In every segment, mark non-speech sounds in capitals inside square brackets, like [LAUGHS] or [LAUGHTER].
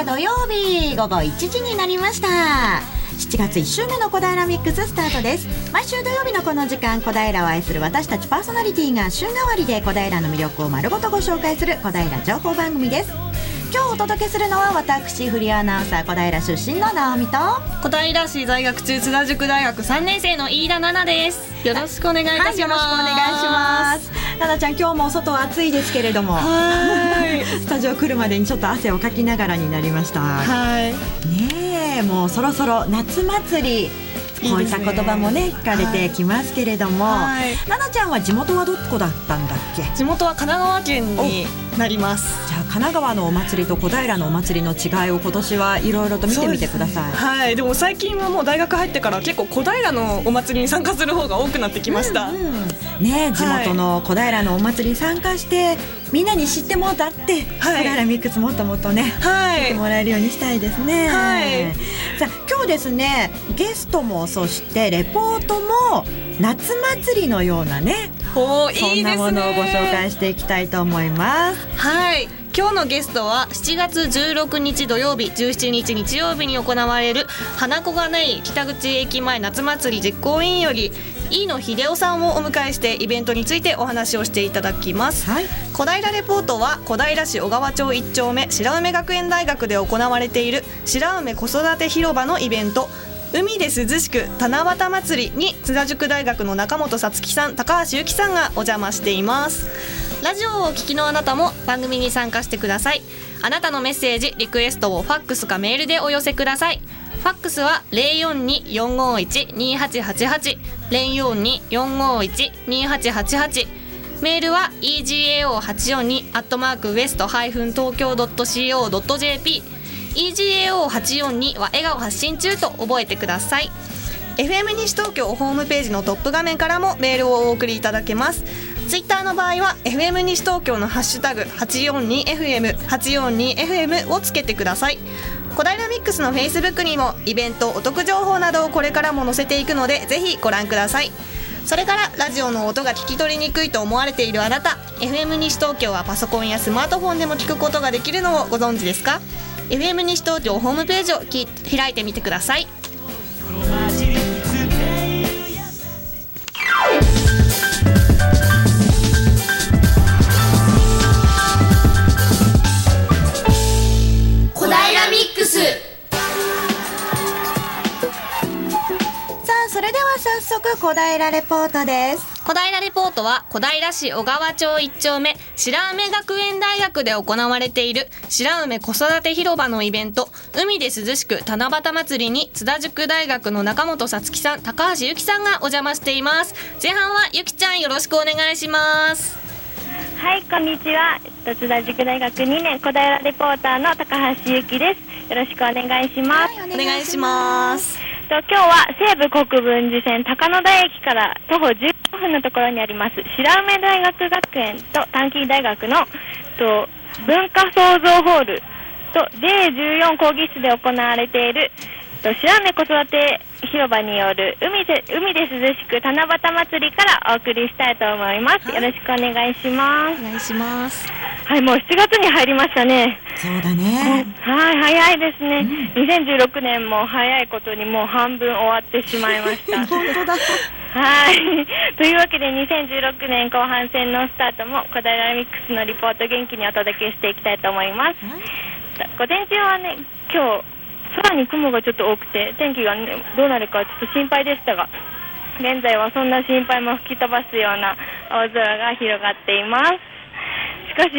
日土曜日午後1時になりました。7月1週目の小平ミックススタートです。毎週土曜日のこの時間小平を愛する私たちパーソナリティが週替わりで小平の魅力を丸ごとご紹介する小平情報番組です。今日お届けするのは私フリーアナウンサー小平出身の直美と小平市在学中津田塾大学3年生の飯田奈々です。よろしくお願いいたします、はい、よろしくお願いします。奈々ちゃん今日も外暑いですけれども [LAUGHS] スタジオ来るまでにちょっと汗をかきながらになりました。はい。ねえもうそろそろ夏祭りこういった言葉もね聞かれてきますけれども、はい、奈々ちゃんは地元はどこだったんだっけ？地元は神奈川県になります。じゃあ神奈川のお祭りと小平のお祭りの違いを今年はいろいろと見てみてください、ね、はい。でも最近はもう大学入ってから結構小平のお祭りに参加する方が多くなってきました、うんうん、ね地元の小平のお祭りに参加して、みんなに知ってもらって、はい、小平ミックスもっともっとね、はい、知ってもらえるようにしたいですね。はい。さあ今日ですねゲストもそしてレポートも夏祭りのようなねそんなものをご紹介していきたいと思います。はい。今日のゲストは7月16日土曜日17日日曜日に行われる花子がない北口駅前夏祭り実行委員より飯野秀夫さんをお迎えしてイベントについてお話をしていただきます、はい、小平レポートは小平市小川町1丁目白梅学園大学で行われている白梅子育て広場のイベント海で涼しく七夕祭りに津田塾大学の中本さつきさん高橋由紀さんがお邪魔しています。ラジオをお聞きのあなたも番組に参加してください。あなたのメッセージリクエストをファックスかメールでお寄せください。ファックスは042-451-2888 042-451-2888メールは egao842 アットマークウエストハイフン東京 .co.jp EGAO842 は笑顔発信中と覚えてください。FM 西東京ホームページのトップ画面からもメールをお送りいただけます。ツイッターの場合は FM 西東京のハッシュタグ 842FM842FM をつけてください。小平ミックスのフェイスブックにもイベントお得情報などをこれからも載せていくのでぜひご覧ください。それからラジオの音が聞き取りにくいと思われているあなた。FM 西東京はパソコンやスマートフォンでも聞くことができるのをご存知ですか？FM 西東京ホームページをき開いてみてください。小平ミックス。さあそれでは早速小平レポートです小平レポートは小平市小川町一丁目白梅学園大学で行われている白梅子育て広場のイベント海で涼しく七夕祭りに津田塾大学の中本さつきさん高橋由紀さんがお邪魔しています。前半はゆきちゃんよろしくお願いします。はいこんにちは。津田塾大学2年小平レポーターの高橋由紀です。よろしくお願いします、はい、お願いしますと今日は西武国分寺線高野台駅から徒歩15分のところにあります白梅大学学園と短期大学のと文化創造ホールと J14 講義室で行われている白梅子育て広場による海で海で涼しく七夕祭りからお送りしたいと思います、よろしくお願いします。お願いします。はいもう7月に入りましたね。そうだね。はい早いですね、うん、2016年も早いことにもう半分終わってしまいました。[LAUGHS] 本当だ。はい。というわけで2016年後半戦のスタートも小平ミックスのリポート元気にお届けしていきたいと思います、午前中はね今日空に雲がちょっと多くて天気が、ね、どうなるかちょっと心配でしたが現在はそんな心配も吹き飛ばすような青空が広がっています。しかし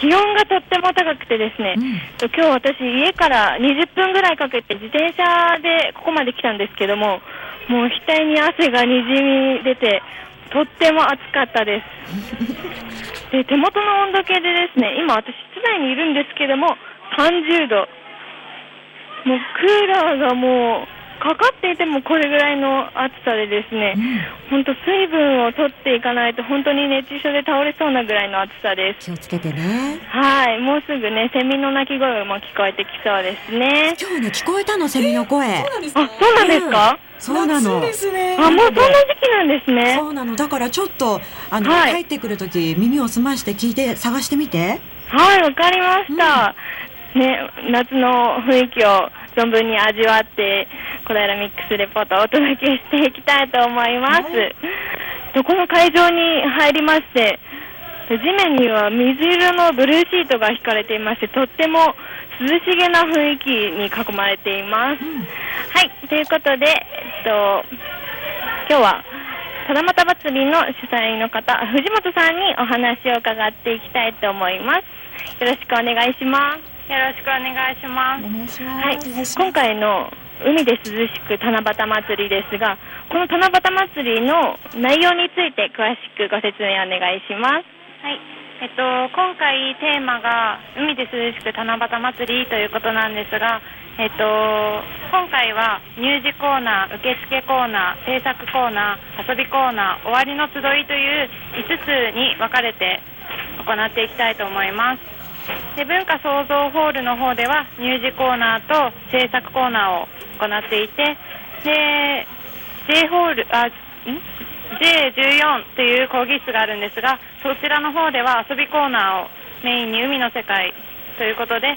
気温がとっても高くてですね、うん、今日私家から20分ぐらいかけて自転車でここまで来たんですけどももう額に汗がにじみ出てとっても暑かったです。[LAUGHS] で手元の温度計でですね今私室内にいるんですけども30度もうクーラーがもうかかっていてもこれぐらいの暑さでですね、本、当、水分を取っていかないと本当に熱中症で倒れそうなぐらいの暑さです。気をつけてね。はい、もうすぐね、セミの鳴き声も聞こえてきそうですね。今日ね、聞こえたの、セミの声。あ、そうなんですか、そうなの。ですね。あ、もうそんな時期なんですね。そうなの。だからちょっとあの、はい、帰ってくる時耳を澄まして聞いて探してみて。はい、わかりました。うんね、夏の雰囲気を存分に味わって小平ミックスレポートをお届けしていきたいと思います、どこの会場に入りまして地面には水色のブルーシートが引かれていましてとっても涼しげな雰囲気に囲まれています、はいということで、えっと、今日は七夕祭りの主催の方藤本さんにお話を伺っていきたいと思います。よろしくお願いします。よろしくお願いしますお願いします。はい、今回の海で涼しく七夕祭りですが、この七夕祭りの内容について詳しくご説明お願いします。はい、えっと、今回テーマが海で涼しく七夕祭りということなんですが、えっと、今回は乳児コーナー、受付コーナー、制作コーナー、遊びコーナー、終わりの集いという5つに分かれて行っていきたいと思います。で文化創造ホールの方では乳児コーナーと制作コーナーを行っていてで J ホールあん？J14 という講義室があるんですがそちらの方では遊びコーナーをメインに海の世界ということで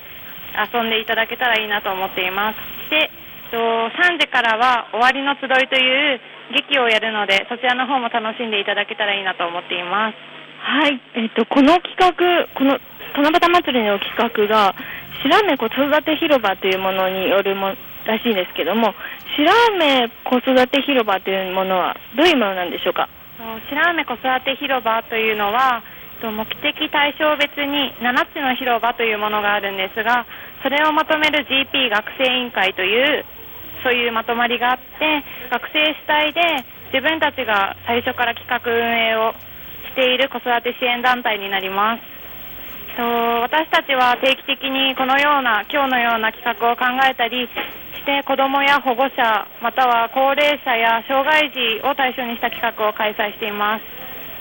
遊んでいただけたらいいなと思っています。で3時からは終わりの集いという劇をやるのでそちらの方も楽しんでいただけたらいいなと思っています。はい、えっと、この企画、この七夕祭りの企画が、白目子育て広場というものによるもらしいんですけども、白目子育て広場というものはどういうものなんでしょうか？白梅子育て広場というのは目的対象別に7つの広場というものがあるんですがそれをまとめる GP 学生委員会というそういうまとまりがあって学生主体で自分たちが最初から企画運営をしている子育て支援団体になります。と私たちは定期的にこのような今日のような企画を考えたりして子どもや保護者または高齢者や障害児を対象にした企画を開催しています。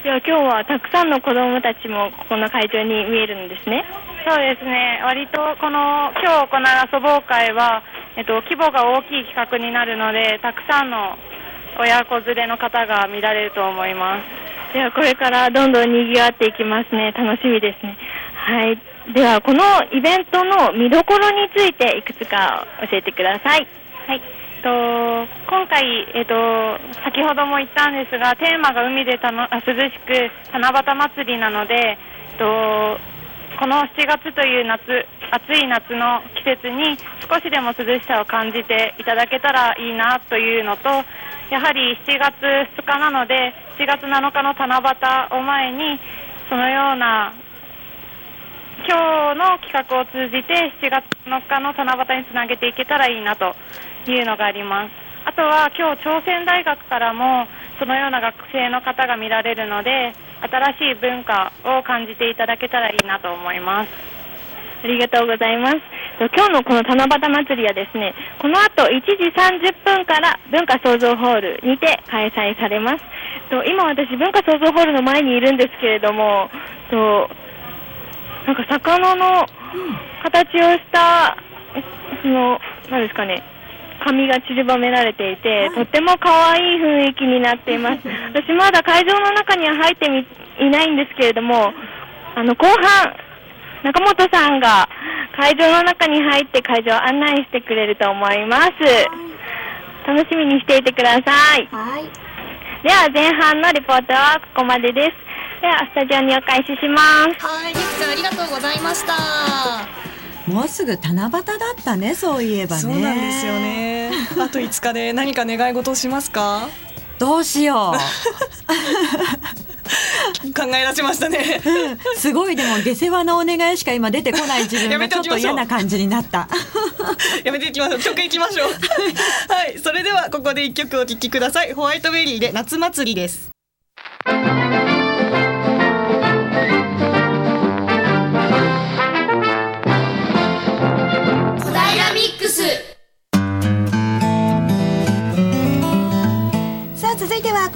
では今日はたくさんの子どもたちもここの会場に見えるんですね。そうですね。割とこの今日行う遊ぼう会は、えっと、規模が大きい企画になるのでたくさんの親子連れの方が見られると思いますではこれからどんどん賑わっていきますね。楽しみですね。はい。ではこのイベントの見どころについていくつか教えてください。はいと今回、えっと、先ほども言ったんですがテーマが海でたの涼しく七夕祭りなので、えっと、この7月という夏暑い夏の季節に少しでも涼しさを感じていただけたらいいなというのとやはり7月2日なので7月7日の七夕を前にそのような今日の企画を通じて7月7日の七夕につなげていけたらいいなというのがありますあとは今日朝鮮大学からもそのような学生の方が見られるので新しい文化を感じていただけたらいいなと思いますありがとうございます。と今日のこの七夕祭りはですね、この後1時30分から文化創造ホールにて開催されます。と今私文化創造ホールの前にいるんですけれども、となんか魚の形をした、その、何ですかね、紙が散りばめられていて、とっても可愛い雰囲気になっています。[LAUGHS] 私まだ会場の中には入ってみいないんですけれども、あの後半、中本さんが会場の中に入って会場を案内してくれると思います。楽しみにしていてください。はい。では前半のリポートはここまでです。ではスタジオにお返しします。はい、りくちゃんありがとうございました。もうすぐ七夕だったね、そういえばね。そうなんですよ。ね。[LAUGHS] あと5日で何か願い事をしますか？どうしよ [LAUGHS] [LAUGHS] 考え出しましたね。う。すごいでも下世話のお願いしか今出てこない自分 [LAUGHS] やがちょっと嫌な感じになった。[LAUGHS] やめていきましょう。曲いきましょう。[LAUGHS] はい、それではここで一曲お聴きください。ホワイトベリーで夏祭りです。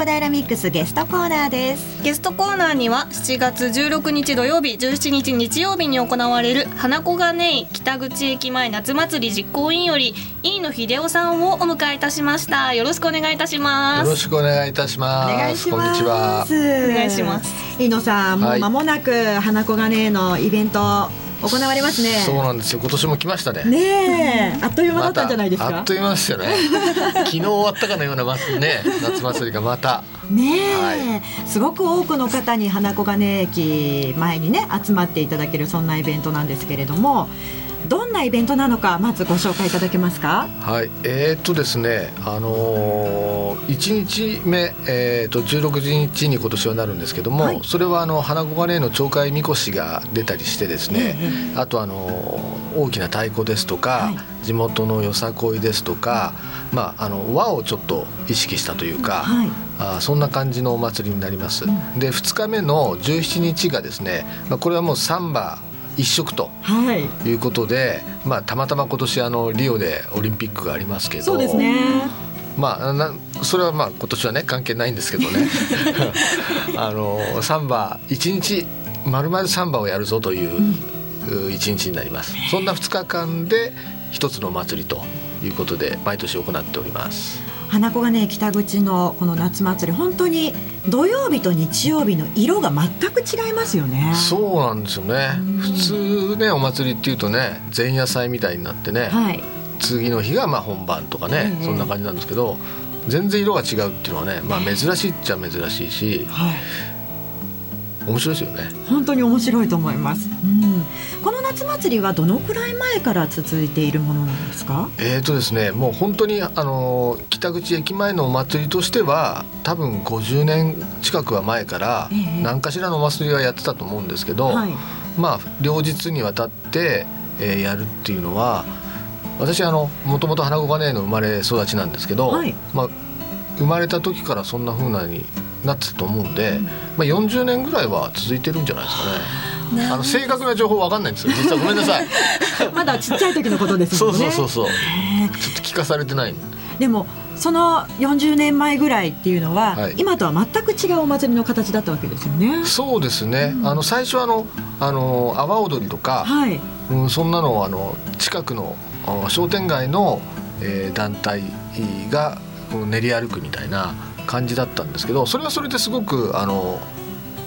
平ミックスゲストコーナーです。ゲストコーナーには7月16日土曜日17日日曜日に行われる花子がね北口駅前夏祭り実行委員より飯野秀夫さんをお迎えいたしましたよろしくお願いいたしますよろしくお願いいたしおます。願いします。こんにちは。お願いします。飯野さん、もうはい間もなく花子がねのイベント行われますね。そうなんですよ。今年も来ましたね。ねえ。あっという間だったんじゃないですか、ま、あっという間ですよね。[LAUGHS] 昨日終わったかのようなまね夏祭りがまた。ねえ、はい、すごく多くの方に花小金駅前にね集まっていただけるそんなイベントなんですけれどもどんなイベントなのかまずご紹介いただけますか？はい、えー、っとですね、あのー、1日目、えー、っと16日に今年はなるんですけども、はい、それはあの花小金の町会みこしが出たりしてですね、えー、あとあのー、大きな太鼓ですとか、はい、地元のよさこいですとか、まああの和をちょっと意識したというか。はいあそんな感じのお祭りになります。で2日目の17日がですね、まあ、これはもうサンバ一色とい。うことで、はい、まあ、たまたま今年あのリオでオリンピックがありますけどそうですね。まあ、なそれはまあ今年はね関係ないんですけどね。[LAUGHS] あのサンバ一日まるまるサンバをやるぞという一日になります、そんな2日間で一つの祭りということで毎年行っております。花子がね北口のこの夏祭り本当に土曜日と日曜日の色が全く違いますよね。そうなんですよね。普通ねお祭りっていうとね前夜祭みたいになってね、はい、次の日がまあ本番とかね、えー、そんな感じなんですけど全然色が違うっていうのはねまあ珍しいっちゃ珍しいし、はい面白いですよね。本当に面白いと思います、うん、この夏祭りはどのくらい前から続いているものなんですか？えっ、ー、とですねもう本当にあの北口駅前のお祭りとしては多分50年近くは前から何かしらのお祭りはやってたと思うんですけど、えーはい、まあ両日にわたって、えー、やるっていうのは私あのもともと花子金の生まれ育ちなんですけど、はい、まあ生まれた時からそんなふうなになってたと思うんで、まあ、40年ぐらいは続いてるんじゃないですかね。あの正確な情報わかんないんですよ。実はごめんなさい。[LAUGHS] まだちっちゃい時のことですもんね。そうそうそうそう。ちょっと聞かされてない。でもその40年前ぐらいっていうのは、はい、今とは全く違うお祭りの形だったわけですよね。そうですね。うん、あの最初あのあの阿波踊りとか、はい、うん、そんなのをあの近くの商店街の、えー、団体が練り歩くみたいな感じだったんですけどそれはそれですごくあの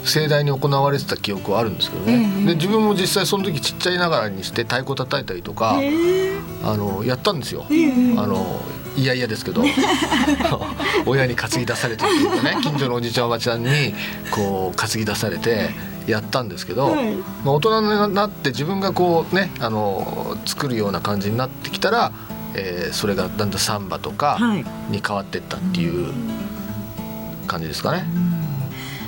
盛大に行われてた記憶はあるんですけどね、えー、で自分も実際その時ちっちゃいながらにして太鼓叩いたりとか、え。ー、あのやったんですよ。えー、あのいやいやですけど [LAUGHS] 親に担ぎ出されてっていうかね近所のおじちゃんおばちゃんにこう担ぎ出されてやったんですけど、はい、まあ、大人になって自分がこうねあの作るような感じになってきたら、えー、それがだんだんサンバとかに変わっていったっていう。はい感じですかね。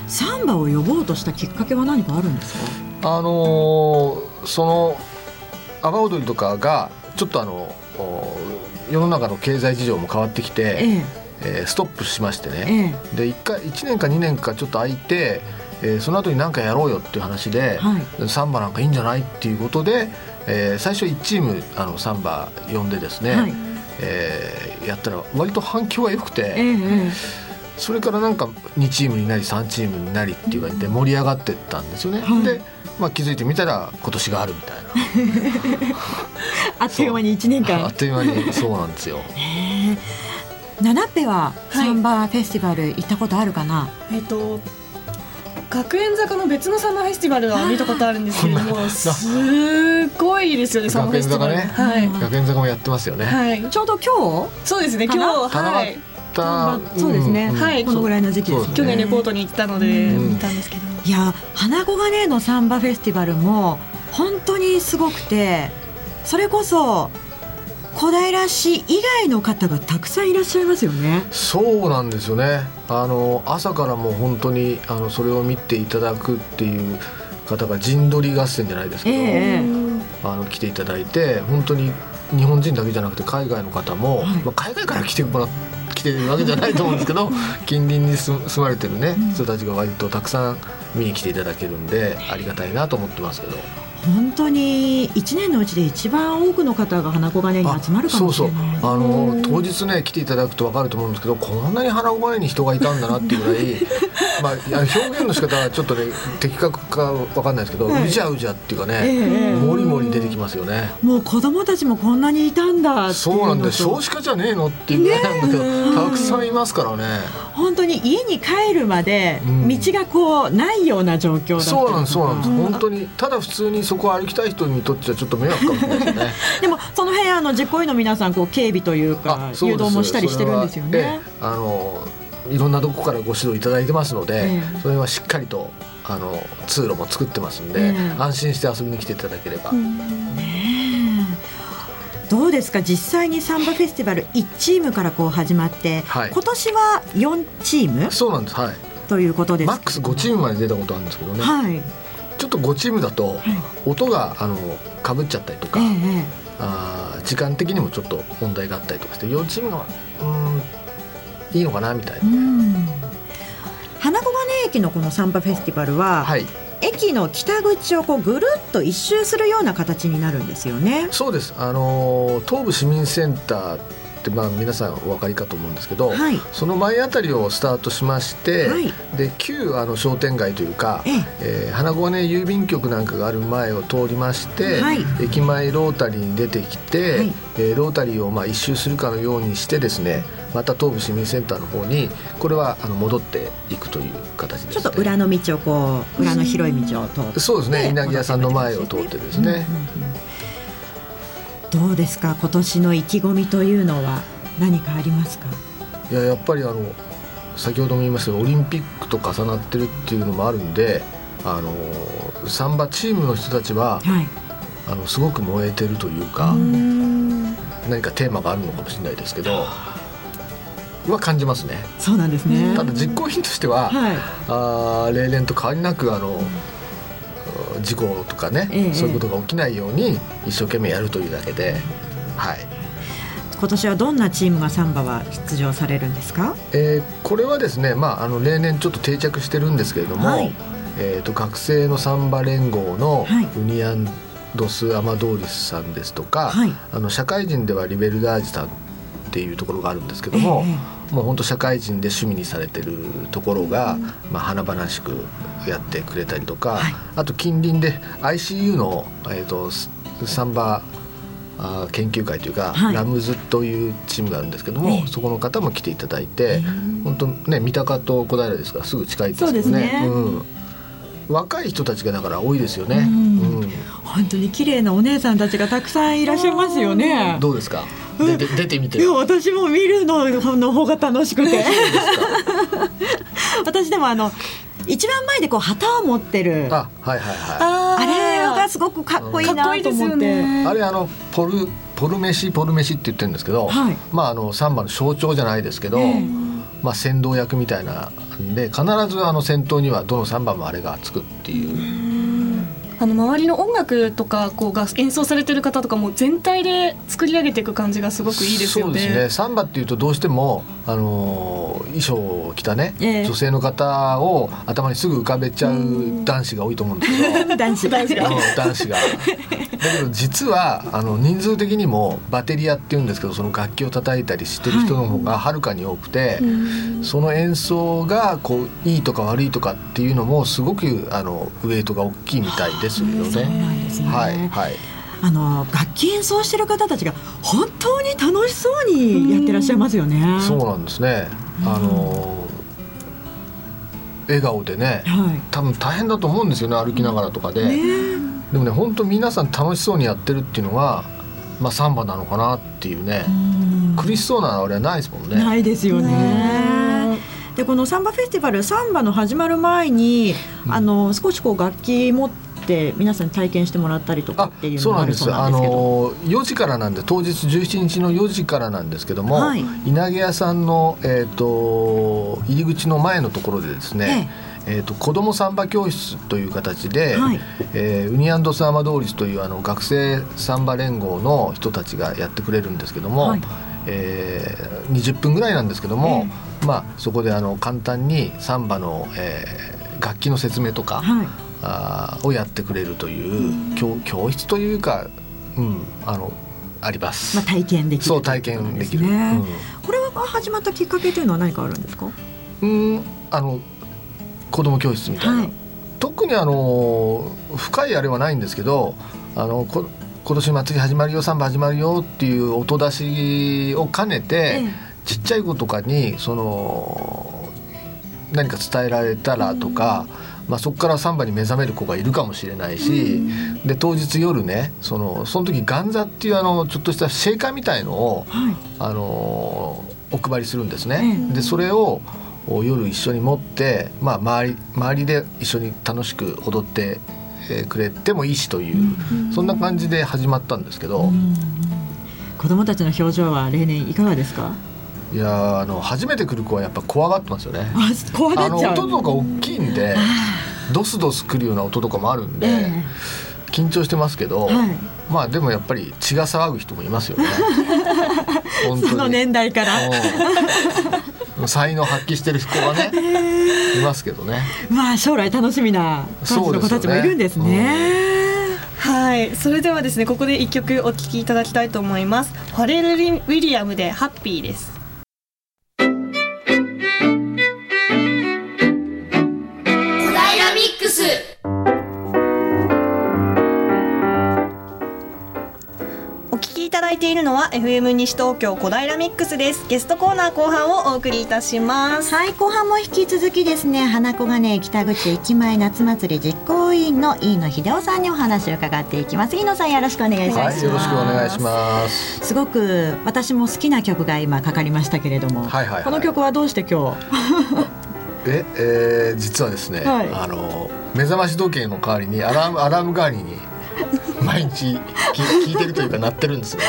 サンバを呼ぼうとしたきっかけは何かあるんですか？あのー、その阿波踊りとかがちょっとあの世の中の経済事情も変わってきて、ええ。えー、ストップしましてね、ええ、で 1, 回1年か2年かちょっと空いて、えー、その後に何かやろうよっていう話で、はい、サンバなんかいいんじゃないっていうことで、えー、最初1チームあのサンバ呼んでですね、はい、えー、やったら割と反響が良くて。ええそれからなんか2チームになり3チームになりって言われて盛り上がってったんですよね。はい、で、まあ、気づいてみたら今年があるみたいな。あっという間に1年間。あっという間にそうなんですよ。[LAUGHS] 七ペはサンバフェスティバル行ったことあるかな、えっ、と学園坂の別のサンバフェスティバルは見たことあるんですけれども [LAUGHS] すごいですよねサンバフェスティバル、ね、はい、学園坂もやってますよね、はい、ちょうど今日？そうですね今日はいた、そうですね、はい、このぐらいの時期です、ね、去年レポートに行ったので。見たん。ですけど、いや花子金のサンバフェスティバルも本当にすごくてそれこそ小平市以外の方がたくさんいらっしゃいますよね。そうなんですよね。あの朝からもう本当にあのそれを見ていただくっていう方が陣取り合戦じゃないですけど、えー、あの来ていただいて本当に日本人だけじゃなくて海外の方も、はい、まあ海外から来てもらって。来てるわけじゃないと思うんですけど [LAUGHS] 近隣に住まれてるね人たちが割とたくさん見に来ていただけるんでありがたいなと思ってますけど。本当に1年のうちで一番多くの方が花子金に集まるかもしれない。そうそう。あの当日ね来ていただくと分かると思うんですけどこんなに花子金に人がいたんだなっていうぐらい [LAUGHS] まあ表現の仕方はちょっとね的確か分かんないですけど、はい、うじゃうじゃっていうかね、えー、もりもり出てきますよね。もう子供たちもこんなにいたんだそうなんだ少子化じゃねえのっていうぐらいなんだけど、たくさんいますからね本当に家に帰るまで道がこうないような状況だった、そうなんですそうなんです、本当にただ普通にそこを歩きたい人にとってはちょっと迷惑かもしれない。ですねでもその辺あの実行委員の皆さんこう警備というか誘導もしたりしてるんですよね。あのいろんなとこからご指導いただいてますので、えそれはしっかりとあの通路も作ってますんで、え安心して遊びに来ていただければ。ねどうですか？実際にサンバフェスティバル1チームからこう始まって、はい、今年は4チーム？そうなんです。はい。ということですマックス5チームまで出たことあるんですけどね、はい、ちょっと5チームだと音があのかぶっちゃったりとか、ええ、あ時間的にもちょっと問題があったりとかして4チームがうんいいのかなみたいな。花子金駅のこのサンバフェスティバルは、はい、駅の北口をこうぐるっと一周するような形になるんですよね。そうです。あの東武市民センターってまあ皆さんお分かりかと思うんですけど、はい、その前あたりをスタートしまして、はい、で旧あの商店街というか、ええ。ー、花子ね郵便局なんかがある前を通りまして、はい、駅前ロータリーに出てきて、はい、えー、ロータリーをまあ一周するかのようにしてですねまた東武市民センターの方にこれはあの戻っていくという形です、ね、ちょっと裏の道をこう裏の広い道を通って。そうですね。稲城屋さんの前を通ってですね。うんうんうん。どうですか今年の意気込みというのは何かありますか？いややっぱりあの先ほども言いましたオリンピックと重なってるっていうのもあるんであのサンバチームの人たちは、はい、あのすごく燃えてるというか何かテーマがあるのかもしれないですけど。は感じますね。そうなんですね。ただ実行委員としては、はい、あ例年と変わりなくあの、事故とかね、ええ、そういうことが起きないように一生懸命やるというだけで、はい。今年はどんなチームがサンバは出場されるんですか、えー、これはですね、まあ、あの例年ちょっと定着してるんですけれども、はい、えーと、学生のサンバ連合のウニアンドス・アマドーリスさんですとか、はい、あの社会人ではリベルダージさんっていうところがあるんですけども、えー、もう本当社会人で趣味にされてるところが、まあ、華々しくやってくれたりとか、はい、あと近隣で ICU の、えーと、サンバあ研究会というか、はい、ラムズというチームがあるんですけども、えー、そこの方も来ていただいて、えー、本当ね三鷹と小平ですからすぐ近いですけどね。ねうん、若い人たちがだから多いですよね。うん、本当に綺麗なお姉さんたちがたくさんいらっしゃいますよね。どうですか？出て出てみて。いや私も見るのの方が楽しくて。[LAUGHS] 私でもあの一番前でこう旗を持ってる。あはいはいはい。あれがすごくかっこいいなと思って、ね、あれあのポルポルメシポルメシって言ってるんですけど、はい、まああのサンバの象徴じゃないですけど、えー、まあ先導役みたいなんで必ずあの先頭にはどのサンバもあれがつくっていう。あの周りの音楽とかこうが演奏されてる方とかも全体で作り上げていく感じがすごくいいですよね。そうですね。サンバっていうとどうしてもあの衣装を着たね、えー、女性の方を頭にすぐ浮かべちゃう男子が多いと思うんですけど、[LAUGHS] 男子男子が男子が。だけど実はあの人数的にもバテリアっていうんですけどその楽器を叩いたりしてる人の方がはるかに多くて、はい、その演奏がこういいとか悪いとかっていうのもすごくあのウエイトが大きいみたいです。ですよね。はいはいあの楽器演奏してる方たちが本当に楽しそうにやってらっしゃいますよね。そうなんですね。あの笑顔でね、はい、多分大変だと思うんですよね歩きながらとかで。ね、でもね本当皆さん楽しそうにやってるっていうのがまあサンバなのかなっていうね。う苦しそうなあれはないですもんね。ないですよね。でこのサンバフェスティバルサンバの始まる前に、あの少しこう楽器持ってって皆さん体験してもらったりとかっていうのがあるそうなんですあの4時からなんで当日17日の4時からなんですけども、はい、稲毛屋さんの、えーと、入り口の前のところでですね、ええ。ーと、子どもサンバ教室という形で、はい、えー、ウニアンドスアマドーリスというあの学生サンバ連合の人たちがやってくれるんですけども、はい、えー、20分ぐらいなんですけども、えー、まあ、そこであの簡単にサンバの、えー、楽器の説明とか、はい、あをやってくれるという教教室というか、うん、あのあります。まあ体験できる、そう体験できる。うん、これは始まったきっかけというのは何かあるんですか？うん、あの子供教室みたいな。はい、特にあの深いあれはないんですけど、あのこ今年祭り始まるよサンバ始まるよっていう音出しを兼ねて、ええ、ちっちゃい子とかにその何か伝えられたらとか、まあ、そこからサンバに目覚める子がいるかもしれないし、で当日夜ねそのその時ガンザっていうあのちょっとしたシェイカーみたいのを、はい、あのお配りするんですね。でそれを夜一緒に持って、まあ、周り周りで一緒に楽しく踊ってくれてもいいしという、そんな感じで始まったんですけど、子供たちの表情は例年いかがですか？いやあの初めて来る子はやっぱ怖がってますよね。あ怖がっちゃう。音とか大きいんでドスドス来るような音とかもあるんで、えー、緊張してますけど、はい、まあでもやっぱり血が騒ぐ人もいますよね。[LAUGHS] 本当に。その年代から。才能発揮してる子がね [LAUGHS] いますけどね。まあ将来楽しみな感じの子たちもいるんですね。はい。それではですねここで一曲お聴きいただきたいと思います。ファレル・ウィリアムでハッピーですいているのは FM 西東京小平ミックスです。ゲストコーナー後半をお送りいたします。はい後半も引き続きですね花子がね北口駅前夏祭り実行委員の飯野秀夫さんにお話を伺っていきます。飯野さんよろしくお願いします、はい、よろしくお願いします。すごく私も好きな曲が今かかりましたけれども、はいはいはい、この曲はどうして今日？[LAUGHS] え、えー、実はですね、はい、あの目覚まし時計の代わりにアラームアラーム代わりに [LAUGHS] 毎日聞いてるというか鳴ってるんですよ。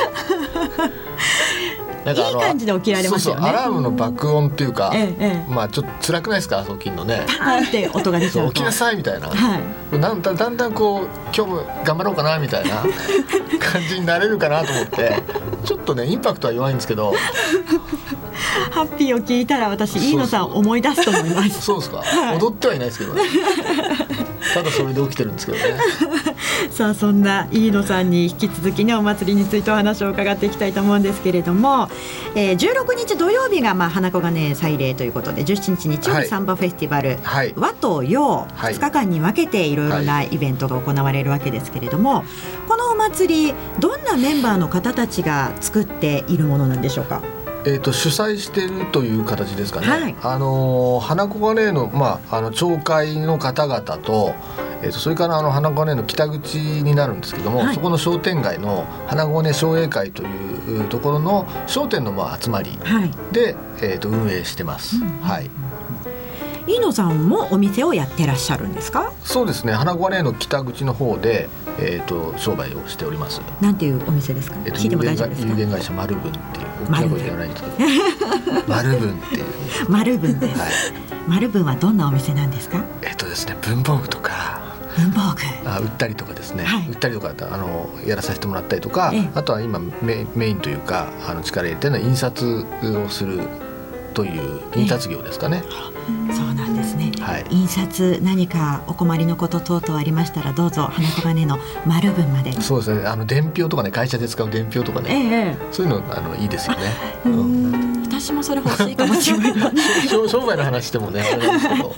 なんかいい感じで起きられますよね。アラームの爆音っていうか、ええ、まあちょっと辛くないですか、起きるのね。パーンって音が出ちゃう。起きなさいみたいな。はい。なんだだんだんこう今日も頑張ろうかなみたいな [LAUGHS] 感じになれるかなと思って、ちょっとねインパクトは弱いんですけど。ハッピーを聞いたら私飯野さん思い出すと思います。そうですか。はい、踊ってはいないですけどね。ただそれで起きてるんですけどね。[LAUGHS] さあそんな飯野さんに引き続きねお祭りについてお話を伺っていきたいと思うんですけれども、えー、16日土曜日がまあ花子がね祭礼ということで17日日曜日サンバフェスティバル、はい、和と洋2日間に分けていろいろなイベントが行われるわけですけれども、このお祭りどんなメンバーの方たちが作っているものなんでしょうか？えーと、主催しているという形ですかね、はい、あの花子がねの,、まあ、あの町会の方々と,、えーと、それからあの花子ねの北口になるんですけども、はい、そこの商店街の花子ね商栄会というところの商店のまあ集まりで、はい、えーと、運営してます。うん、はい飯野さんもお店をやってらっしゃるんですか？そうですね。花子ねの北口の方で、えー、と商売をしております。なんていうお店ですか、えー、聞いても大丈夫ですか？有限会社丸文っていう大きな声ではないんですけど。丸文っていう。[LAUGHS] 丸文です、はい、丸文はどんなお店なんですか？えっ、とですね文房具とか。文房具。あ売ったりとかですね、はい、売ったりとかあのやらさせてもらったりとか、あとは今メメインというかあの力入れてるのは印刷をするという印刷業ですかね。そうなんですね、はい、印刷何かお困りのこと等々ありましたらどうぞ花小金の丸文まで。そうですね。あの伝票とかね会社で使う伝票とかね、ええ、そういうのあのいいですよね。うん私もそれ欲しいかもしれない。[LAUGHS] 商売の話してもねですけど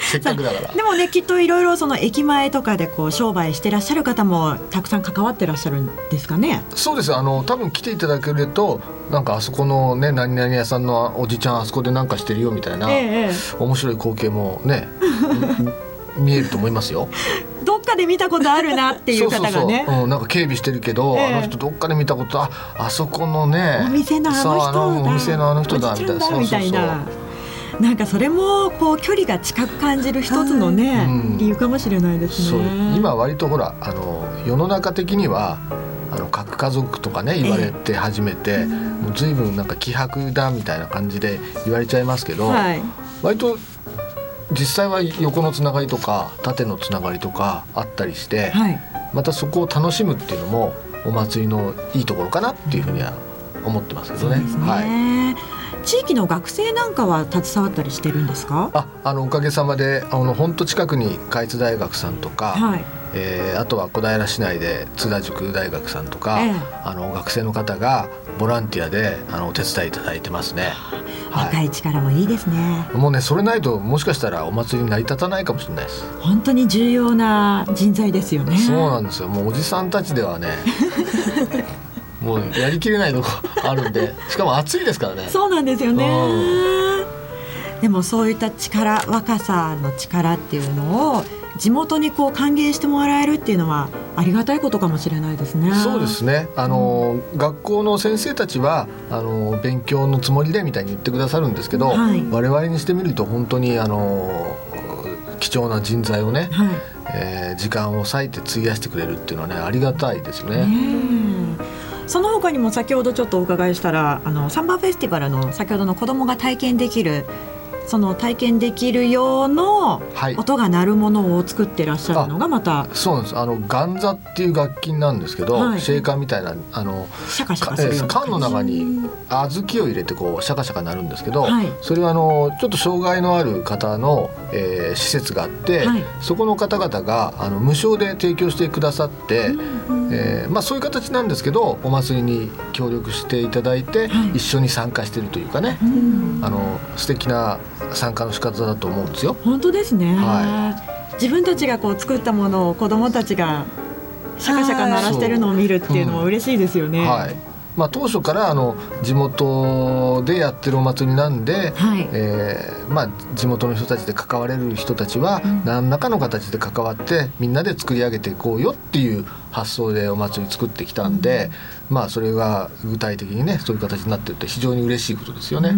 せっかくだから。でもねきっといろいろその駅前とかでこう商売してらっしゃる方もたくさん関わってらっしゃるんですかね。そうです。あの多分来ていただけるとなんかあそこのね何々屋さんのおじちゃんあそこで何かしてるよみたいな、ええ、面白い光景もね見えると思いますよ。どっかで見たことあるなっていう方がね。うん、なんか警備してるけど、えー、あの人どっかで見たことああそこのねお店のあの人だ。お店のあの人だみたいな。みたいな。なんかそれもこう距離が近く感じる一つのね、うん、理由かもしれないですね。今割とほらあの世の中的にはあの核家族とかね言われて初めて、えー、もう随分なんか希薄だみたいな感じで言われちゃいますけど、はい、割と実際は横のつながりとか縦のつながりとかあったりして、はい、またそこを楽しむっていうのもお祭りのいいところかなっていうふうには思ってますけどね。ね。はい、地域の学生なんかは携わったりしてるんですか？ああのおかげさまであの本当近くに海津大学さんとか、はい、えー、あとは小平市内で津田塾大学さんとか、えあの学生の方がボランティアであのお手伝いいただいてますね。若い力もいいですね、もうねそれないともしかしたらお祭りに成り立たないかもしれないです。本当に重要な人材ですよね。そうなんですよ。もうおじさんたちではね [LAUGHS] もうやりきれないとこあるんで。しかも暑いですからね。そうなんですよね、でもそういった力若さの力っていうのを地元にこう歓迎してもらえるっていうのはありがたいことかもしれないですね。そうですね。あの、うん、学校の先生たちはあの勉強のつもりでみたいに言ってくださるんですけど、はい、我々にしてみると本当にあの貴重な人材をね、はい、えー、時間を割いて費やしてくれるっていうのはねありがたいですね。その他にも先ほどちょっとお伺いしたらあのサンバーフェスティバルの先ほどの子どもが体験できるその体験できる用の音が鳴るものを作ってらっしゃるのがまた、はい、そうなんです。あのガンザっていう楽器なんですけど、はい、シェーカーみたいなあのシャカシャカする缶の中に小豆を入れてこうシャカシャカ鳴るんですけど、はい、それはあのちょっと障害のある方の、えー、施設があって、そこの方々があの無償で提供してくださって、うんえー、まあ、そういう形なんですけどお祭りに協力していただいて、一緒に参加してるというかね、あの素敵な参加の仕方だと思うんですよ。本当ですね、はい、自分たちがこう作ったものを子どもたちがシャカシャカ鳴らしてるのを見るっていうのも嬉しいですよね。はいまあ、当初からあの地元でやってるお祭りなんで、はい、えー、まあ、地元の人たちで関われる人たちは何らかの形で関わってみんなで作り上げていこうよっていう発想でお祭り作ってきたんで、うん、まあそれが具体的にねそういう形になってるって非常に嬉しいことですよね。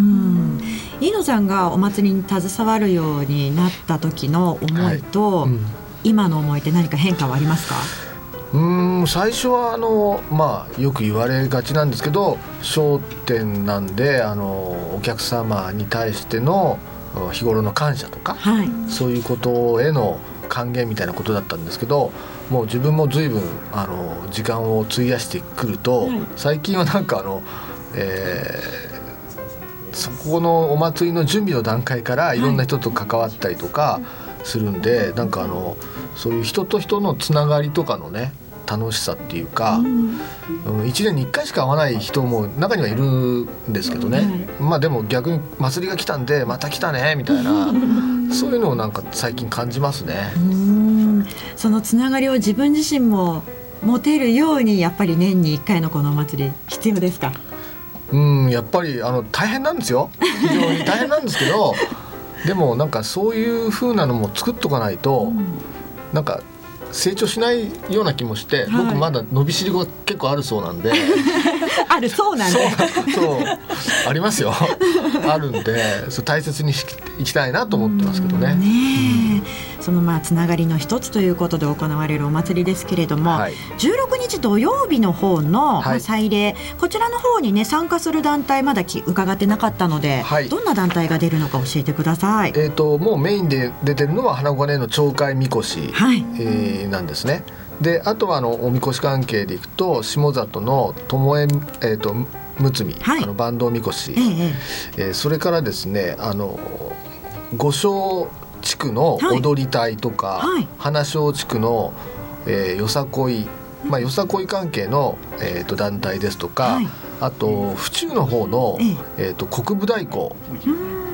飯野さんがお祭りに携わるようになった時の思いと、はい。うん、今の思いって何か変化はありますか？うん最初はあの、まあ、よく言われがちなんですけど商店なんであのお客様に対しての日頃の感謝とか、はい、そういうことへの還元みたいなことだったんですけどもう自分も随分あの時間を費やしてくると、はい、最近はなんかあの、えー、そこのお祭りの準備の段階からい。ろんな人と関わったりとかするんで、はい、なんかあのそういう人と人のつながりとかのね楽しさっていうか、うん、1年に1回しか会わない人も中にはいるんですけどね、うん、まあでも逆に祭りが来たんでまた来たねみたいな。[LAUGHS] そういうのをなんか最近感じますね。そのつながりを自分自身も持てるようにやっぱり年に1回のこのお祭り必要ですか？うんやっぱりあの大変なんですよ。非常に大変なんですけど。[LAUGHS] でもなんかそういうふうなのも作っとかないと、うん、なんか成長しないような気もして、はい、僕まだ伸びしろが結構あるそうなんで。[LAUGHS] あるそうなんでそうありますよ。[LAUGHS] あるんでそう大切にしていきたいなと思ってますけどね。ねそのまあつながりの一つということで行われるお祭りですけれども、はい、16日土曜日の方の祭礼、はい、こちらの方にね参加する団体まだき伺ってなかったので、はい、どんな団体が出るのか教えてください。えっ、ー、ともうメインで出てるのは花子金の町会みこし、はい。えー、なんですね。であとはあのおみこし関係でいくと下里の巴えっ、ー、とむつみ、はい、あの坂東みこし、えええー、それからですねあの五所地区の踊り隊とか、はい、花小地区の、えー、よさこいまあよさこい関係の、えーと、団体ですとか、はい、あと府中の方の、えーと、と国部太鼓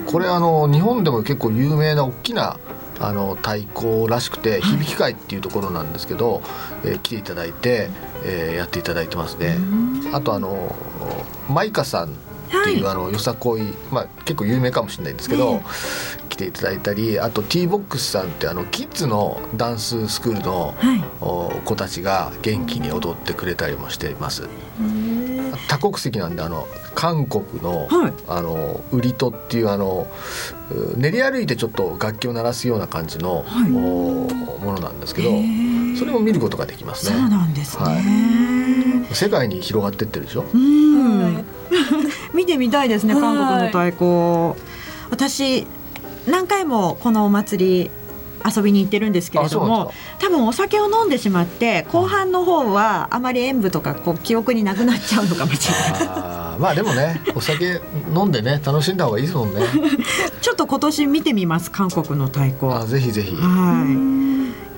これあの日本でも結構有名な大きなあの太鼓らしくて響き会っていうところなんですけど、えー、来ていただいて、えー、やっていただいてますね。あとあのマイカさんっていう、はい、あのよさこい、まあ、結構有名かもしれないんですけど、来ていただいたりあと T ボックスさんってあのキッズのダンススクールの、はい、子たちが元気に踊ってくれたりもしています。多国籍なんであの韓国の,、はい、あのウリトっていうあの練り歩いてちょっと楽器を鳴らすような感じの、はい、ものなんですけどそれも見ることができますね。そうなんですね、はい、世界に広がってってるでしょ？うん、[LAUGHS] 見てみたいですね韓国の太鼓。私何回もこのお祭り遊びに行ってるんですけれども多分お酒を飲んでしまって後半の方はあまり塩分とかこう記憶になくなっちゃうのかもしれない。まあでもねお酒飲んでね楽しんだ方がいいですもんね。[LAUGHS] ちょっと今年見てみます韓国の太鼓。あぜひぜひ。は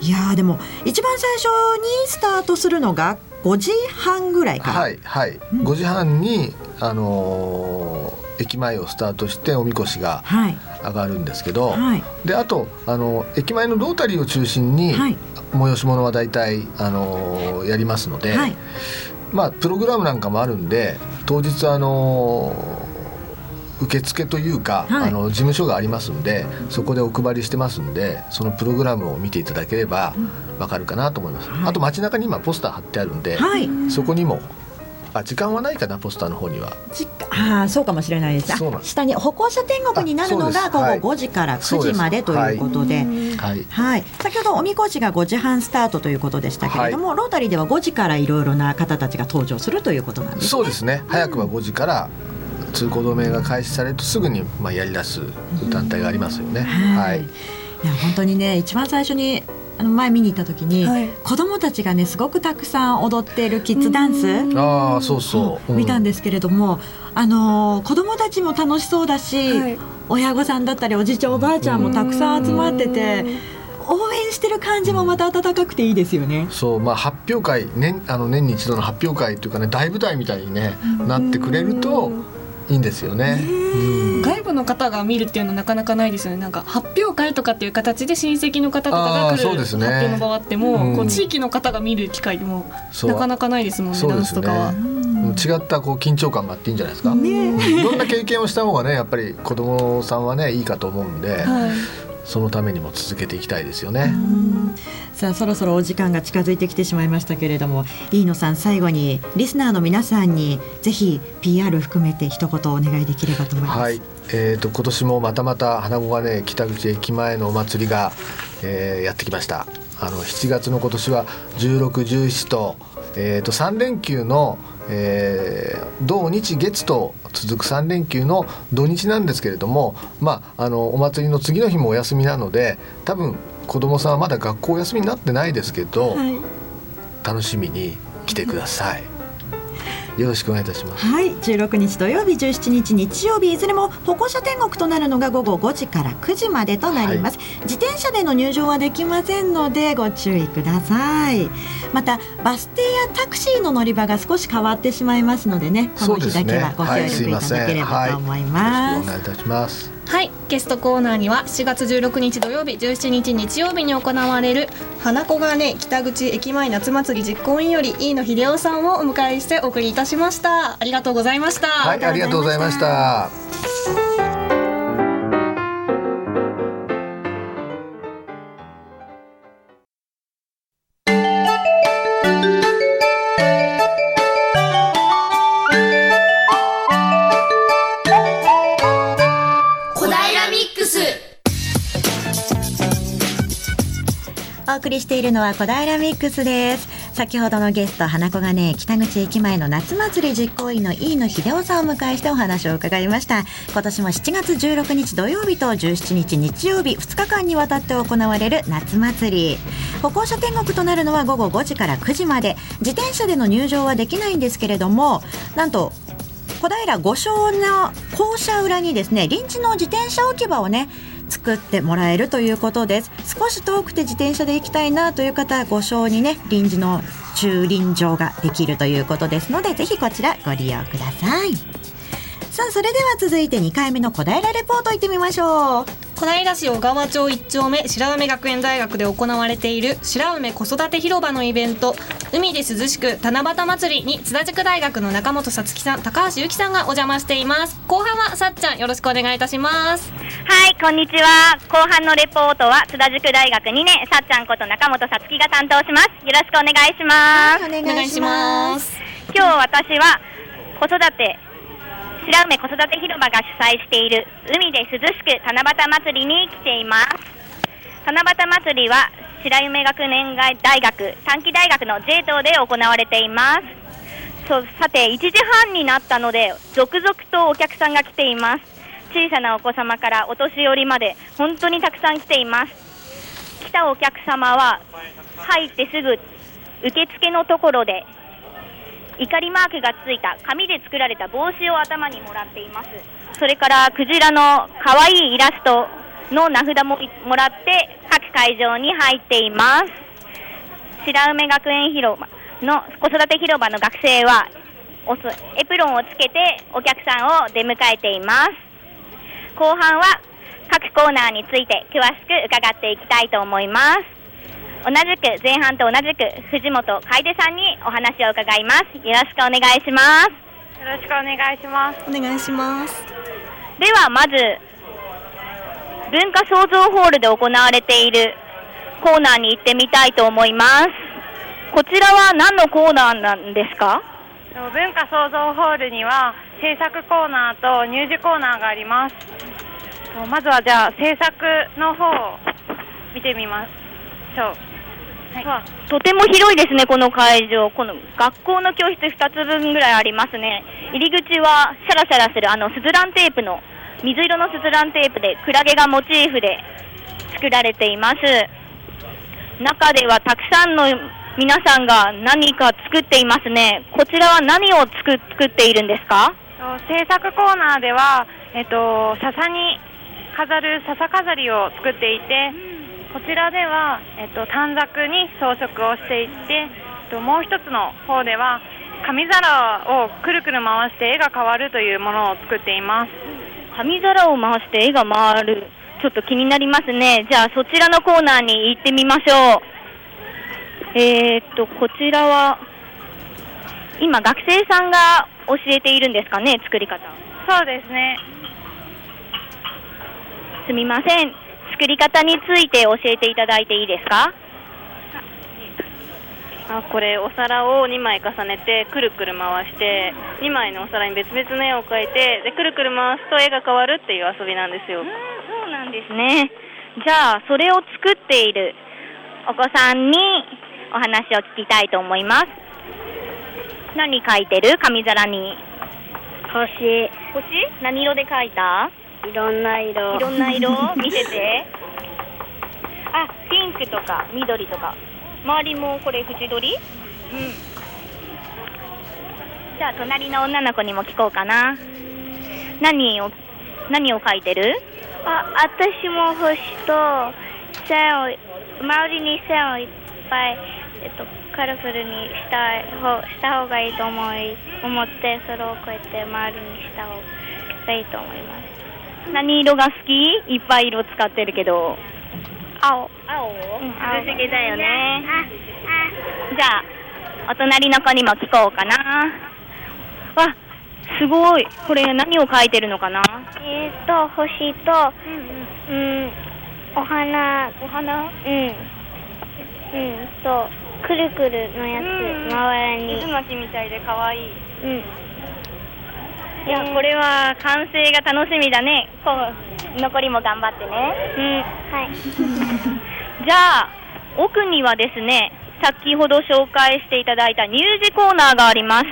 い。いやでも一番最初にスタートするのが5時半ぐらいかはいはい、うん、5時半にあのー駅前をスタートしておみこしが上がるんですけど、はい、であとあの駅前のロータリーを中心に、はい、催し物は大体あのやりますので、はい、まあプログラムなんかもあるんで当日あの受付というか、はい、あの事務所がありますんでそこでお配りしてますんでそのプログラムを見ていただければわかるかなと思います、はい、あと街中に今ポスター貼ってあるんで、はい、そこにもあ時間はないかなポスターの方には。ああそうかもしれないです。下に歩行者天国になるのが午後5時から9時までということで。はい、はい、先ほどおみこしが5時半スタートということでしたけれども、はい、ロータリーでは5時からいろいろな方たちが登場するということなんですね。そうですね。早くは5時から通行止めが開始されるとすぐにまあやり出す団体がありますよね、はい、い。や本当にね一番最初にあの前見に行った時に、はい、子供たちがねすごくたくさん踊っているキッズダンスあそうそう、見たんですけれども、あの子供たちも楽しそうだし、はい、親御さんだったりおじいちゃんおばあちゃんもたくさん集まってて。応援してる感じもまた温かくていいですよね。そうまあ発表会年あの年に一度の発表会というかね大舞台みたいにねなってくれるといいんですよね。外部の方が見るっていうのはなかなかないですよね。なんか発表会とかっていう形で親戚の方とかが来る発表の場あっても、こう地域の方が見る機会もなかなかないですもんね。ダンスとかは。違ったこう緊張感があっていいんじゃないですか。ね、いろんな経験をした方がねやっぱり子供さんはねいいかと思うんで、はい、そのためにも続けていきたいですよね。さあそろそろお時間が近づいてきてしまいましたけれども飯野さん最後にリスナーの皆さんにぜひ PR 含めて一言お願いできればと思います。はい、えーと、今年もまたまた花子金北口駅前のお祭りが、えー、やってきました。あの7月の今年は16、17と,、えーと、と3連休のえー、土日月と続く3連休の土日なんですけれども、まあ、あのお祭りの次の日もお休みなので多分子どもさんはまだ学校お休みになってないですけど、はい、楽しみに来てください。よろしくお願いいたします。はい、16日土曜日、17日日曜日いずれも歩行者天国となるのが午後5時から9時までとなります。はい、自転車での入場はできませんのでご注意ください。またバス停やタクシーの乗り場が少し変わってしまいますのでね、この日だけはご協力いただければと思います。はい、お願いいたします。はいゲストコーナーには4月16日土曜日17日日曜日に行われる花子がね北口駅前夏祭り実行委員より飯野秀夫さんをお迎えしてお送りいたしました。ありがとうございました。はいありがとうございました。いるのは小平ミックスです。先ほどのゲスト花子がね北口駅前の夏祭り実行委員の飯野秀夫さんを迎えしてお話を伺いました。今年も7月16日土曜日と17日日曜日2日間にわたって行われる夏祭り。歩行者天国となるのは午後5時から9時まで。自転車での入場はできないんですけれどもなんと小平五所の校舎裏にですね臨時の自転車置き場をね作ってもらえるということです。少し遠くて自転車で行きたいなという方はご賞にね臨時の駐輪場ができるということですのでぜひこちらご利用ください。さあそれでは続いて2回目の小平レポート行ってみましょう。小平市小川町一丁目白梅学園大学で行われている白梅子育て広場のイベント海で涼しく七夕祭りに津田塾大学の中本さつきさん高橋由紀さんがお邪魔しています。後半はさっちゃんよろしくお願いいたします。はいこんにちは。後半のレポートは津田塾大学2年さっちゃんこと中本さつきが担当します。よろしくお願いします、はい、お願いします。今日私は子育て白梅子育て広場が主催している海で涼しく七夕祭りに来ています。七夕祭りは白梅学年大学短期大学の J 棟で行われています。そうさて1時半になったので続々とお客さんが来ています。小さなお子様からお年寄りまで本当にたくさん来ています。来たお客様は入ってすぐ受付のところで怒りマークがついた。紙で作られた帽子を頭にもらっています。それからクジラの可愛いイラストの名札ももらって各会場に入っています。白梅学園広場の子育て広場の学生はエプロンをつけてお客さんを出迎えています。後半は各コーナーについて詳しく伺っていきたいと思います。同じく前半と同じく藤本楓さんにお話を伺います。よろしくお願いします。よろしくお願いします。お願いします。ではまず文化創造ホールで行われているコーナーに行ってみたいと思います。こちらは何のコーナーなんですか？文化創造ホールには制作コーナーと入示コーナーがあります。まずはじゃあ制作の方を見てみましょうはい、とても広いですね、この会場、この学校の教室2つ分ぐらいありますね、入り口はシャラシャラするあのスズランテープの水色のスズランテープでクラゲがモチーフで作られています。中ではたくさんの皆さんが何か作っていますね。こちらは何を作作っているんですか？制作コーナーでは、えっと、笹に飾る笹飾りを作っていて、こちらでは、えっと、短冊に装飾をしていって、えっと、もう一つの方では紙皿をくるくる回して絵が変わるというものを作っています。紙皿を回して絵が回る。ちょっと気になりますね。じゃあそちらのコーナーに行ってみましょう。えー、っとこちらは今学生さんが教えているんですかね作り方。そうですね。すみません作り方について教えていただいていいですか？あこれお皿を2枚重ねてくるくる回して2枚のお皿に別々の絵を描いてでくるくる回すと絵が変わるっていう遊びなんですよ。そうなんですね。じゃあそれを作っているお子さんにお話を聞きたいと思います。何描いてる？紙皿に。星。星？何色で描いた？いろんな色。いろんな色 [LAUGHS] 見せて。あピンクとか緑とか。周りもこれ縁取りうん。じゃあ隣の女の子にも聞こうかな。何を何を書いてる？あ私も星と線を周りに線をいっぱい、えっと、カラフルにした方した方がいいと思い思ってそれをこうやって周りにした方がいいと思います何色が好き？いっぱい色使ってるけど。青。青、うん、青。涼しげだよね。じゃあお隣の子にも聞こうかな。わすごい。これ何を描いてるのかな？えっ、ー、と星と、うん、うん、お花。お花？うん。うんとくるくるのやつ、周りに。渦巻きみたいで可愛い。うんいや、これは完成が楽しみだね。こう残りも頑張ってね。うん、はい。じゃあ奥にはですね、先ほど紹介していただいた乳児コーナーがあります。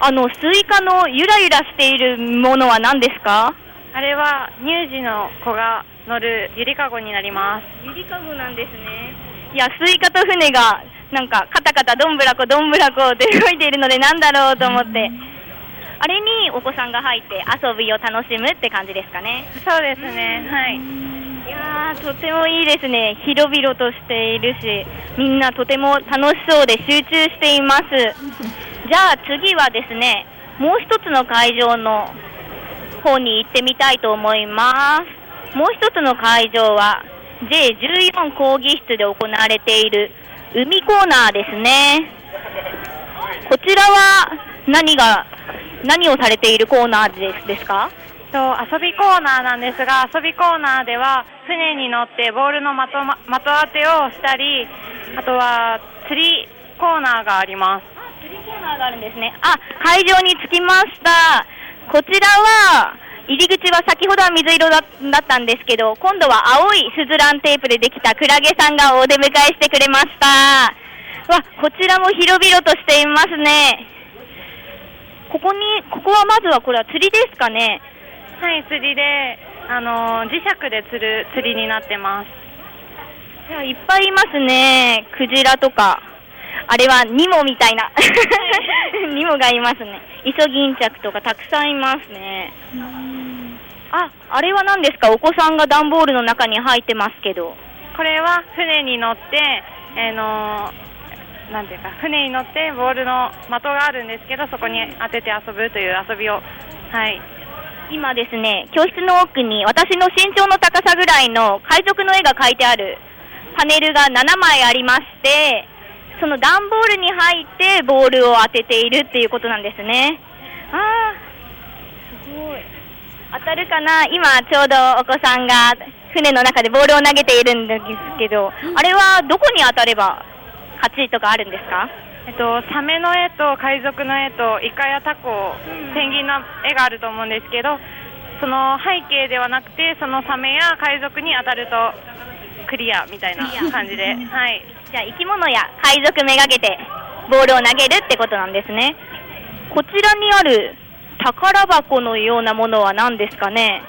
あのスイカのゆらゆらしているものは何ですか？あれは乳児の子が乗るゆりかごになります。ゆりかごなんですね。いやスイカと船がなんかカタカタどんぶらこどんぶらこって動いているのでなんだろうと思って。あれにお子さんが入って遊びを楽しむって感じですかね。そうですね。はい。いやとてもいいですね。広々としているし、みんなとても楽しそうで集中しています。[LAUGHS] じゃあ次はですね、もう一つの会場の方に行ってみたいと思います。もう一つの会場は J14 講義室で行われている海コーナーですね。こちらは何が何をされているコーナーですですか？と遊びコーナーなんですが遊びコーナーでは船に乗ってボールの的的当てをしたりあとは釣りコーナーがあります。釣りコーナーがあるんですね。あ会場に着きました。こちらは入り口は先ほどは水色だったんですけど今度は青いスズランテープでできたクラゲさんがお出迎えしてくれました。わこちらも広々としていますねここに、ここはまずはこれは釣りですかね？はい、釣りで、あの磁石で釣る釣りになってます。いや、いっぱいいますね。クジラとか。あれはニモみたいな。[LAUGHS] ニモがいますね。イソギンチャクとかたくさんいますね。あ、あれは何ですか？お子さんが段ボールの中に入ってますけど。これは船に乗って、えー、のなんていうか船に乗ってボールの的があるんですけどそこに当てて遊ぶという遊びを。はい。今ですね教室の奥に私の身長の高さぐらいの海賊の絵が描いてあるパネルが7枚ありましてその段ボールに入ってボールを当てているっていうことなんですね。ああすごい。当たるかな？今ちょうどお子さんが船の中でボールを投げているんですけど、あれはどこに当たれば勝ちとかあるんですか？えっと、サメの絵と海賊の絵とイカやタコ、ペンギンの絵があると思うんですけどその背景ではなくてそのサメや海賊に当たるとクリアみたいな感じで、[LAUGHS] はい、じゃあ生き物や海賊めがけてボールを投げるってことなんですね。こちらにある宝箱のようなものは何ですかね？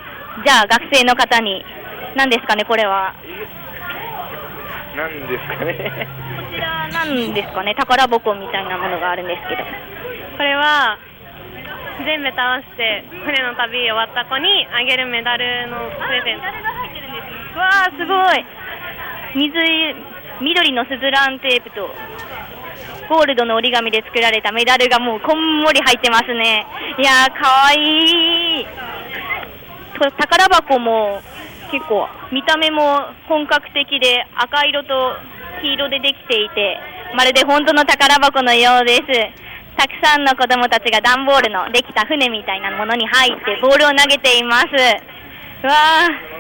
じゃあ学生の方に何ですかねこれは？何ですかね。こちら何ですかね。宝箱みたいなものがあるんですけど。これは全部倒して船の旅終わった子にあげるメダルのプレゼント。わあすごい。水緑のスズランテープとゴールドの折り紙で作られたメダルがもうこんもり入ってますね。いやーかわいい。宝箱も結構見た目も本格的で赤色と黄色でできていてまるで本当の宝箱のようですたくさんの子供たちが段ボールのできた船みたいなものに入ってボールを投げていますわあ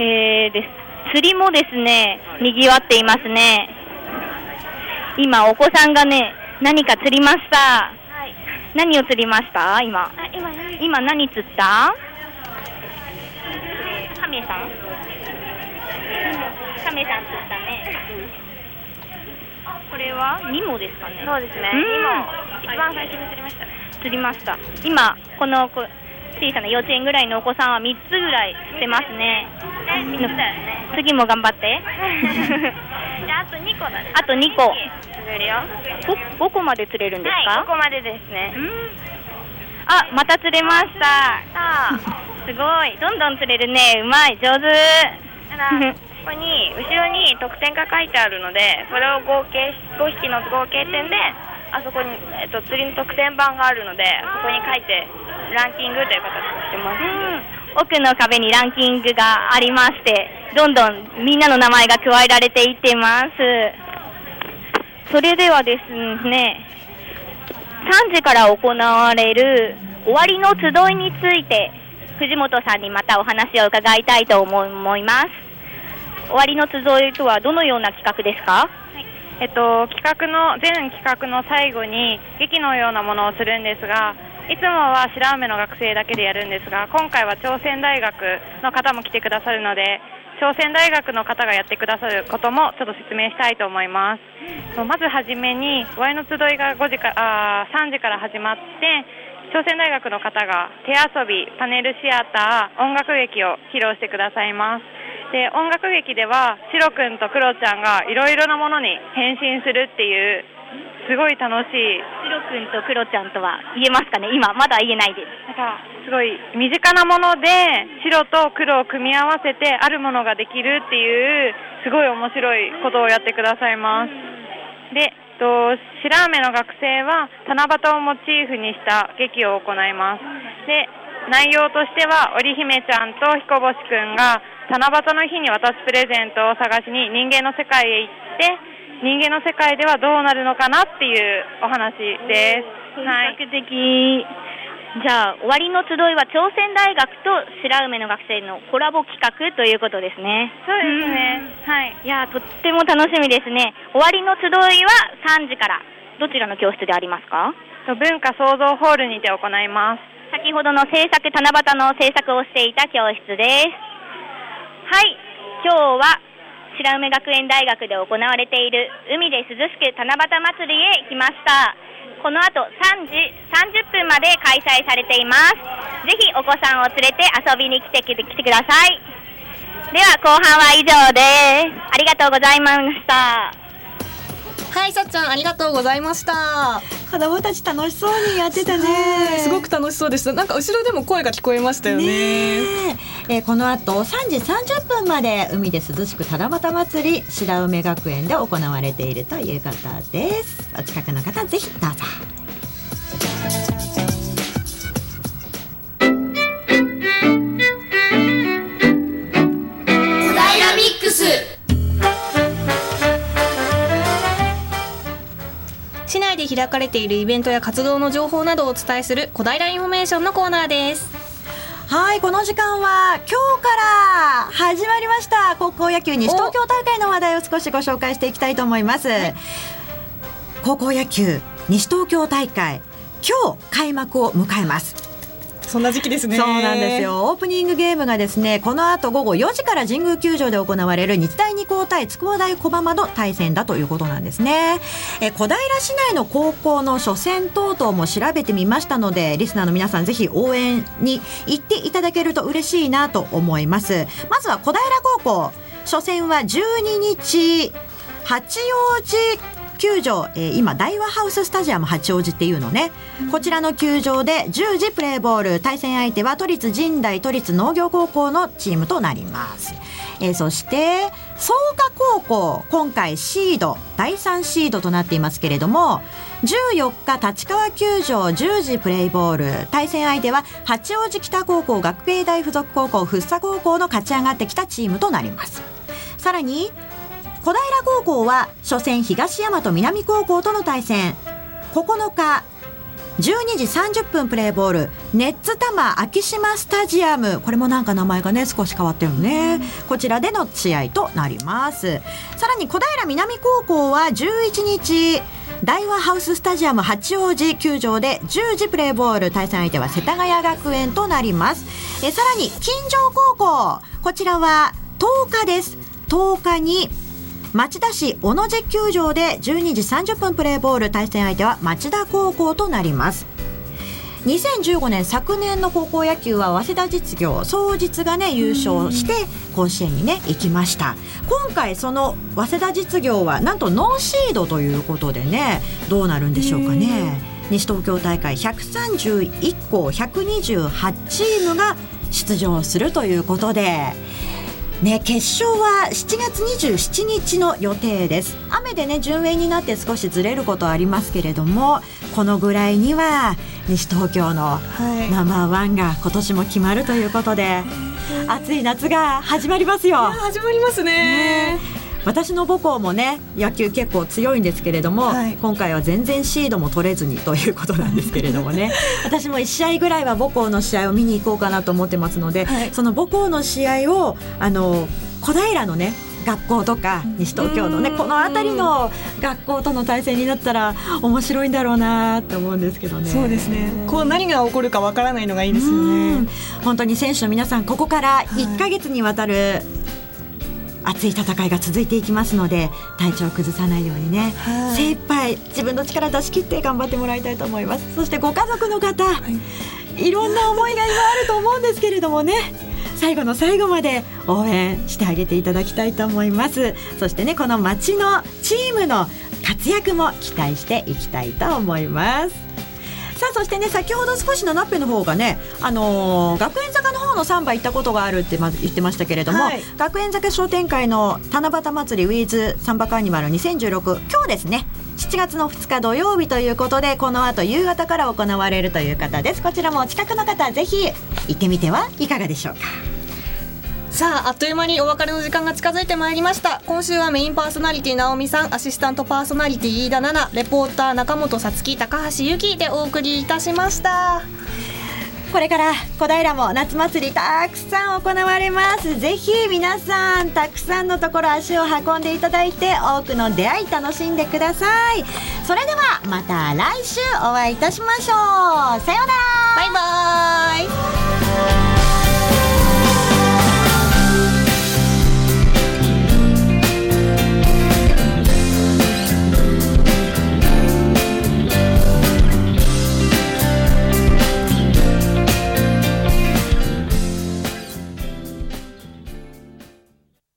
えー、です。釣りもですね、賑わっていますね。今、お子さんがね、何か釣りました。はい、何を釣りました？今。今今何釣った？カメさんカメさん釣ったね。これはニモですかね。そうですね。ニモ、一番最初に釣りましたね。釣りました。今、このこ小さな幼稚園ぐらいのお子さんは3つぐらいしてますね。次も頑張って。[LAUGHS] じゃあ、あと2個だね。あと2個。釣れるよ。5, 5個まで釣れるんですか、はい、5個までですね。あ、また釣れました。すごい。どんどん釣れるね。うまい。上手。ここに後ろに得点が書いてあるのでそれを合計5匹の合計点であそこに、えっと、釣りの得点板があるのでそこに書いてランキングという形をしてます、奥の壁にランキングがありましてどんどんみんなの名前が加えられていってます。それではですね3時から行われる終わりの集いについて藤本さんにまたお話を伺いたいと思います。終わりの集いとはどのような企画ですか、えっと、企画の全企画の最後に劇のようなものをするんですがいつもは白梅の学生だけでやるんですが今回は朝鮮大学の方も来てくださるので朝鮮大学の方がやってくださることもちょっと説明したいと思います。まずはじめにワイの集いが5時かあ3時から始まって朝鮮大学の方が手遊びパネルシアター音楽劇を披露してくださいます。で音楽劇ではシロくんとクロちゃんがいろいろなものに変身するっていうすごい楽しい。シロくんとクロちゃんとは言えますかね？今まだ言えないです。なんかすごい身近なもので白と黒を組み合わせてあるものができるっていうすごい面白いことをやってくださいます。でと白雨の学生は七夕をモチーフにした劇を行います。で内容としては織姫ちゃんと彦星くんが七夕の日に渡すプレゼントを探しに人間の世界へ行って人間の世界ではどうなるのかなっていうお話です。はい。じゃあ終わりの集いは朝鮮大学と白梅の学生のコラボ企画ということですね。そうですね、はい。いやとっても楽しみですね。終わりの集いは3時からどちらの教室でありますか？文化創造ホールにて行います。先ほどの制作七夕の制作をしていた教室ですはい。今日は白梅学園大学で行われている海で涼しく七夕祭りへ来ました。この後3時30分まで開催されています。ぜひお子さんを連れて遊びに来て来てください。では後半は以上です。ありがとうございました。はいさっちゃんありがとうございました。子供たち楽しそうにやってたね。すごく楽しそうでした。なんか後ろでも声が聞こえましたよね。ねえ。ー、この後3時30分まで海で涼しく七夕祭り白梅学園で行われているということです。お近くの方ぜひどうぞ開開かれているイベントや活動の情報などをお伝えする小平インフォメーションのコーナーです。はいこの時間は今日から始まりました。高校野球西東京大会の話題を少しご紹介していきたいと思います、はい、高校野球西東京大会今日開幕を迎えますそんな時期ですね。そうなんですよ。オープニングゲームがですねこの後午後4時から神宮球場で行われる日大二高対筑波大駒場の対戦だということなんですね。え小平市内の高校の初戦等々も調べてみましたのでリスナーの皆さんぜひ応援に行っていただけると嬉しいなと思います。まずは小平高校。初戦は12日八王子球場、えー、今大和ハウススタジアム八王子っていうのね、こちらの球場で10時プレーボール。対戦相手は都立神代都立農業高校のチームとなります、えー、そして創価高校今回シード第3シードとなっていますけれども14日立川球場10時プレイボール。対戦相手は八王子北高校学芸大附属高校福生高校の勝ち上がってきたチームとなります。さらに小平高校は初戦東山と南高校との対戦。9日12時30分プレーボールネッツタマ昭島スタジアム。これもなんか名前がね少し変わってるね。こちらでの試合となります。さらに小平南高校は11日大和ハウススタジアム八王子球場で10時プレーボール対戦相手は世田谷学園となります。えさらに金城高校こちらは10日です。10日に町田市小野寺球場で12時30分プレーボール。対戦相手は町田高校となります。2015年昨年の高校野球は早稲田実業総実がね優勝して甲子園にね行きました。今回その早稲田実業はなんとノーシードということでねどうなるんでしょうかね。西東京大会131校128チームが出場するということで。ね、決勝は7月27日の予定です。雨でね順延になって少しずれることはありますけれどもこのぐらいには西東京のナンバーワンが今年も決まるということで、はい、暑い夏が始まりますよ。始まりますね。ね私の母校もね野球結構強いんですけれども、はい、今回は全然シードも取れずにということなんですけれどもね [LAUGHS] 私も1試合ぐらいは母校の試合を見に行こうかなと思ってますので、はい、その母校の試合をあの小平のね学校とか西東京のねこの辺りの学校との対戦になったら面白いんだろうなって思うんですけどね。そうですね。こう何が起こるかわからないのがいいですよね。本当に選手の皆さんここから1か月にわたる熱い戦いが続いていきますので体調を崩さないようにね、はい、精一杯自分の力出し切って頑張ってもらいたいと思います。そしてご家族の方、はい、いろんな思いが今あると思うんですけれどもね。最後の最後まで応援してあげていただきたいと思います。そしてねこの町のチームの活躍も期待していきたいと思いますさあそしてね先ほど少しのナッペの方がねあのー、学園坂の方のサンバ行ったことがあるってまず言ってましたけれども、はい、学園坂商店会の七夕祭りウィーズサンバカーニバル2016今日ですね7月の2日土曜日ということでこの後夕方から行われるという方です。こちらもお近くの方ぜひ行ってみてはいかがでしょうかさああっという間にお別れの時間が近づいてまいりました。今週はメインパーソナリティ直美さんアシスタントパーソナリティ飯田奈々レポーター中本さつき高橋由紀でお送りいたしました。これから小平も夏祭りたくさん行われます。ぜひ皆さんたくさんのところ足を運んでいただいて多くの出会い楽しんでください。それではまた来週お会いいたしましょう。さようなら。バイバイ